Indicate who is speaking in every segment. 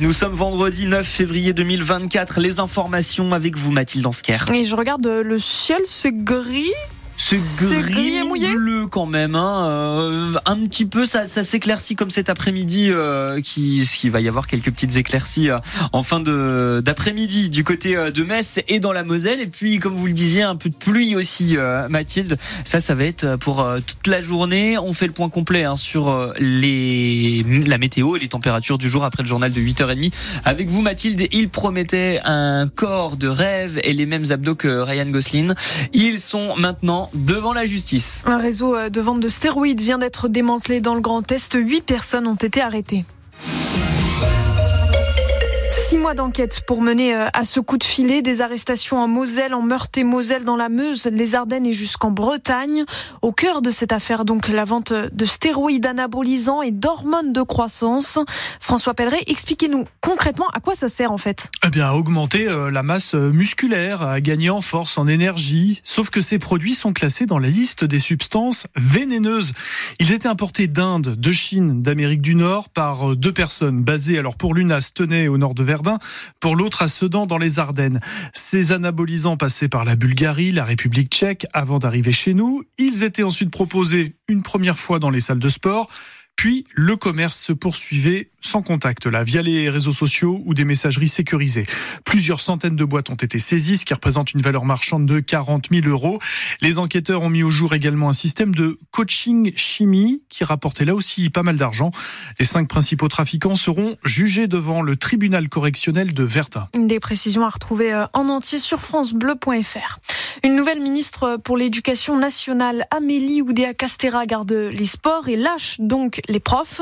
Speaker 1: Nous sommes vendredi 9 février 2024. Les informations avec vous, Mathilde Ansker.
Speaker 2: Et je regarde le ciel, c'est gris.
Speaker 1: C'est gris, et mouillé bleu quand même. Hein. Euh, un petit peu, ça, ça s'éclaircit comme cet après-midi, euh, qui, qui va y avoir quelques petites éclaircies euh, en fin de d'après-midi du côté euh, de Metz et dans la Moselle. Et puis, comme vous le disiez, un peu de pluie aussi, Mathilde. Ça, ça va être pour toute la journée. On fait le point complet hein, sur les la météo et les températures du jour après le journal de 8h30. Avec vous, Mathilde, il promettait un corps de rêve et les mêmes abdos que Ryan Gosling. Ils sont maintenant devant la justice.
Speaker 2: Un réseau euh, de vente de stéroïdes vient d'être démantelé dans le Grand Est. Huit personnes ont été arrêtées. Six mois d'enquête pour mener euh, à ce coup de filet des arrestations en Moselle, en Meurthe et Moselle, dans la Meuse, les Ardennes et jusqu'en Bretagne. Au cœur de cette affaire, donc, la vente de stéroïdes anabolisants et d'hormones de croissance. François Pelleret, expliquez-nous concrètement à quoi ça sert en fait.
Speaker 3: Eh bien, à augmenter euh, la masse euh, musculaire, à gagner en force, en énergie. Sauf que ces produits sont classés dans la liste des substances vénéneuses. Ils étaient importés d'Inde, de Chine, d'Amérique du Nord par deux personnes basées alors pour l'une à Stenay au nord de Verdun pour l'autre à Sedan dans les Ardennes. Ces anabolisants passaient par la Bulgarie, la République tchèque avant d'arriver chez nous. Ils étaient ensuite proposés une première fois dans les salles de sport. Puis le commerce se poursuivait sans contact, là, via les réseaux sociaux ou des messageries sécurisées. Plusieurs centaines de boîtes ont été saisies, ce qui représente une valeur marchande de 40 000 euros. Les enquêteurs ont mis au jour également un système de coaching chimie qui rapportait là aussi pas mal d'argent. Les cinq principaux trafiquants seront jugés devant le tribunal correctionnel de Verta.
Speaker 2: Des précisions à retrouver euh, en entier sur francebleu.fr. Une nouvelle ministre pour l'éducation nationale, Amélie Oudéa-Castera, garde les sports et lâche donc les profs.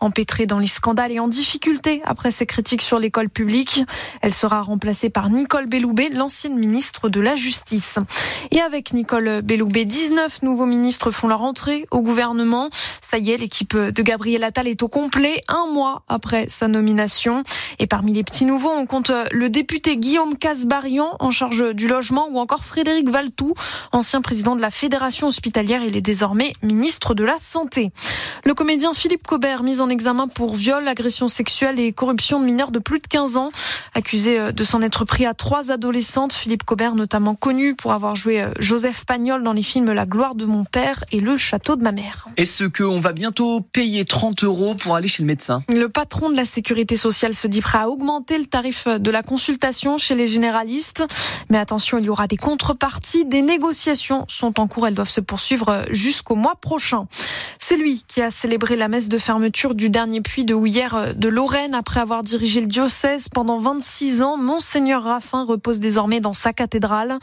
Speaker 2: Empêtrés dans les scandales et en difficulté après ses critiques sur l'école publique, elle sera remplacée par Nicole Belloubet, l'ancienne ministre de la Justice. Et avec Nicole Belloubet, 19 nouveaux ministres font leur entrée au gouvernement. Ça y est, l'équipe de Gabriel Attal est au complet un mois après sa nomination. Et parmi les petits nouveaux, on compte le député Guillaume Casbarian en charge du logement ou encore Frédéric Valtou, ancien président de la Fédération hospitalière. Il est désormais ministre de la Santé. Le comédien Philippe Cobert, mis en examen pour viol, agression sexuelle et corruption de mineurs de plus de 15 ans. Accusé euh, de s'en être pris à trois adolescentes, Philippe Cobert, notamment connu pour avoir joué euh, Joseph Pagnol dans les films La gloire de mon père et Le château de ma mère.
Speaker 1: Bientôt payer 30 euros pour aller chez le médecin
Speaker 2: Le patron de la sécurité sociale se dit prêt à augmenter le tarif de la consultation chez les généralistes. Mais attention, il y aura des contreparties. Des négociations sont en cours. Elles doivent se poursuivre jusqu'au mois prochain. C'est lui qui a célébré la messe de fermeture du dernier puits de Houillère euh, de Lorraine après avoir dirigé le diocèse pendant 26 ans. Monseigneur Raffin repose désormais dans sa cathédrale.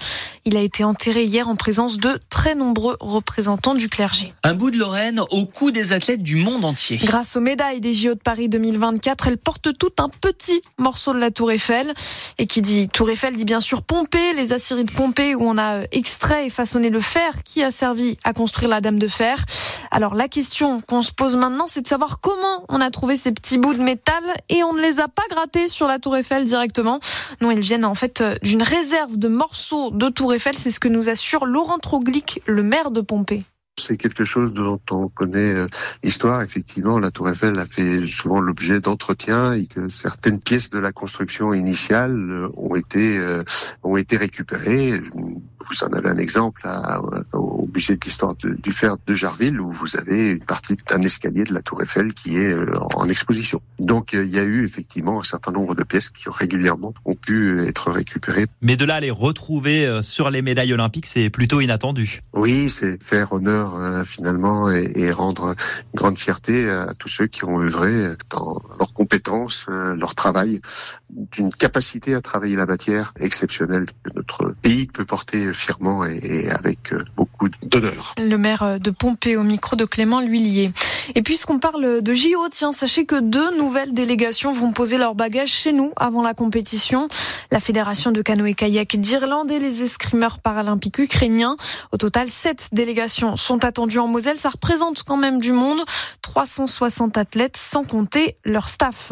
Speaker 2: Il a été enterré hier en présence de très nombreux représentants du clergé.
Speaker 1: Un bout de Lorraine au cou des athlètes du monde entier.
Speaker 2: Grâce aux médailles des JO de Paris 2024, elle porte tout un petit morceau de la Tour Eiffel. Et qui dit Tour Eiffel dit bien sûr Pompée, les aciéries de Pompée où on a euh, extrait et façonné le fer qui a servi à construire la Dame de Fer. Alors la question qu'on se pose maintenant, c'est de savoir comment on a trouvé ces petits bouts de métal et on ne les a pas grattés sur la Tour Eiffel directement. Non, ils viennent en fait euh, d'une réserve de morceaux de Tour Eiffel. C'est ce que nous assure Laurent Troglic, le maire de Pompée.
Speaker 4: C'est quelque chose dont on connaît euh, l'histoire. Effectivement, la Tour Eiffel a fait souvent l'objet d'entretiens et que certaines pièces de la construction initiale euh, ont été ont été récupérées. Vous en avez un exemple à, au musée de l'histoire du fer de Jarville où vous avez une partie d'un escalier de la Tour Eiffel qui est euh, en exposition. Donc euh, il y a eu effectivement un certain nombre de pièces qui régulièrement ont pu être récupérées.
Speaker 5: Mais de là à les retrouver euh, sur les médailles olympiques, c'est plutôt inattendu.
Speaker 4: Oui, c'est faire honneur finalement et, et, rendre une grande fierté à tous ceux qui ont œuvré dans leurs compétences, leur travail, d'une capacité à travailler la matière exceptionnelle que notre pays peut porter fièrement et, avec euh, beaucoup d'honneur.
Speaker 2: Le maire de Pompée au micro de Clément L'Huillier. Et puisqu'on parle de JO, tiens, sachez que deux nouvelles délégations vont poser leurs bagages chez nous avant la compétition. La Fédération de canoë-kayak d'Irlande et les escrimeurs paralympiques ukrainiens. Au total, sept délégations sont attendus en Moselle. Ça représente quand même du monde. 360 athlètes, sans compter leur staff.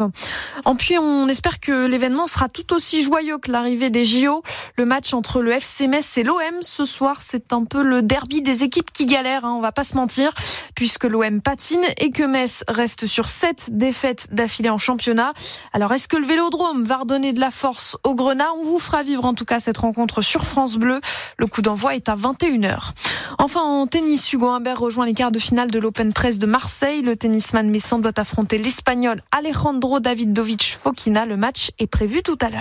Speaker 2: En puis, on espère que l'événement sera tout aussi joyeux que l'arrivée des JO. Le match entre le FC Metz et l'OM ce soir, c'est un peu le derby des équipes qui galèrent, hein, on va pas se mentir, puisque l'OM patine et que Metz reste sur sept défaites d'affilée en championnat. Alors, est-ce que le Vélodrome va redonner de la force au Grenat? On vous fera vivre en tout cas cette rencontre sur France Bleu. Le coup d'envoi est à 21h. Enfin, en tennis, Hugo Humbert rejoint les quarts de finale de l'Open 13 de Marseille. Le tennisman messin doit affronter l'Espagnol Alejandro Davidovic Fokina. Le match est prévu tout à l'heure.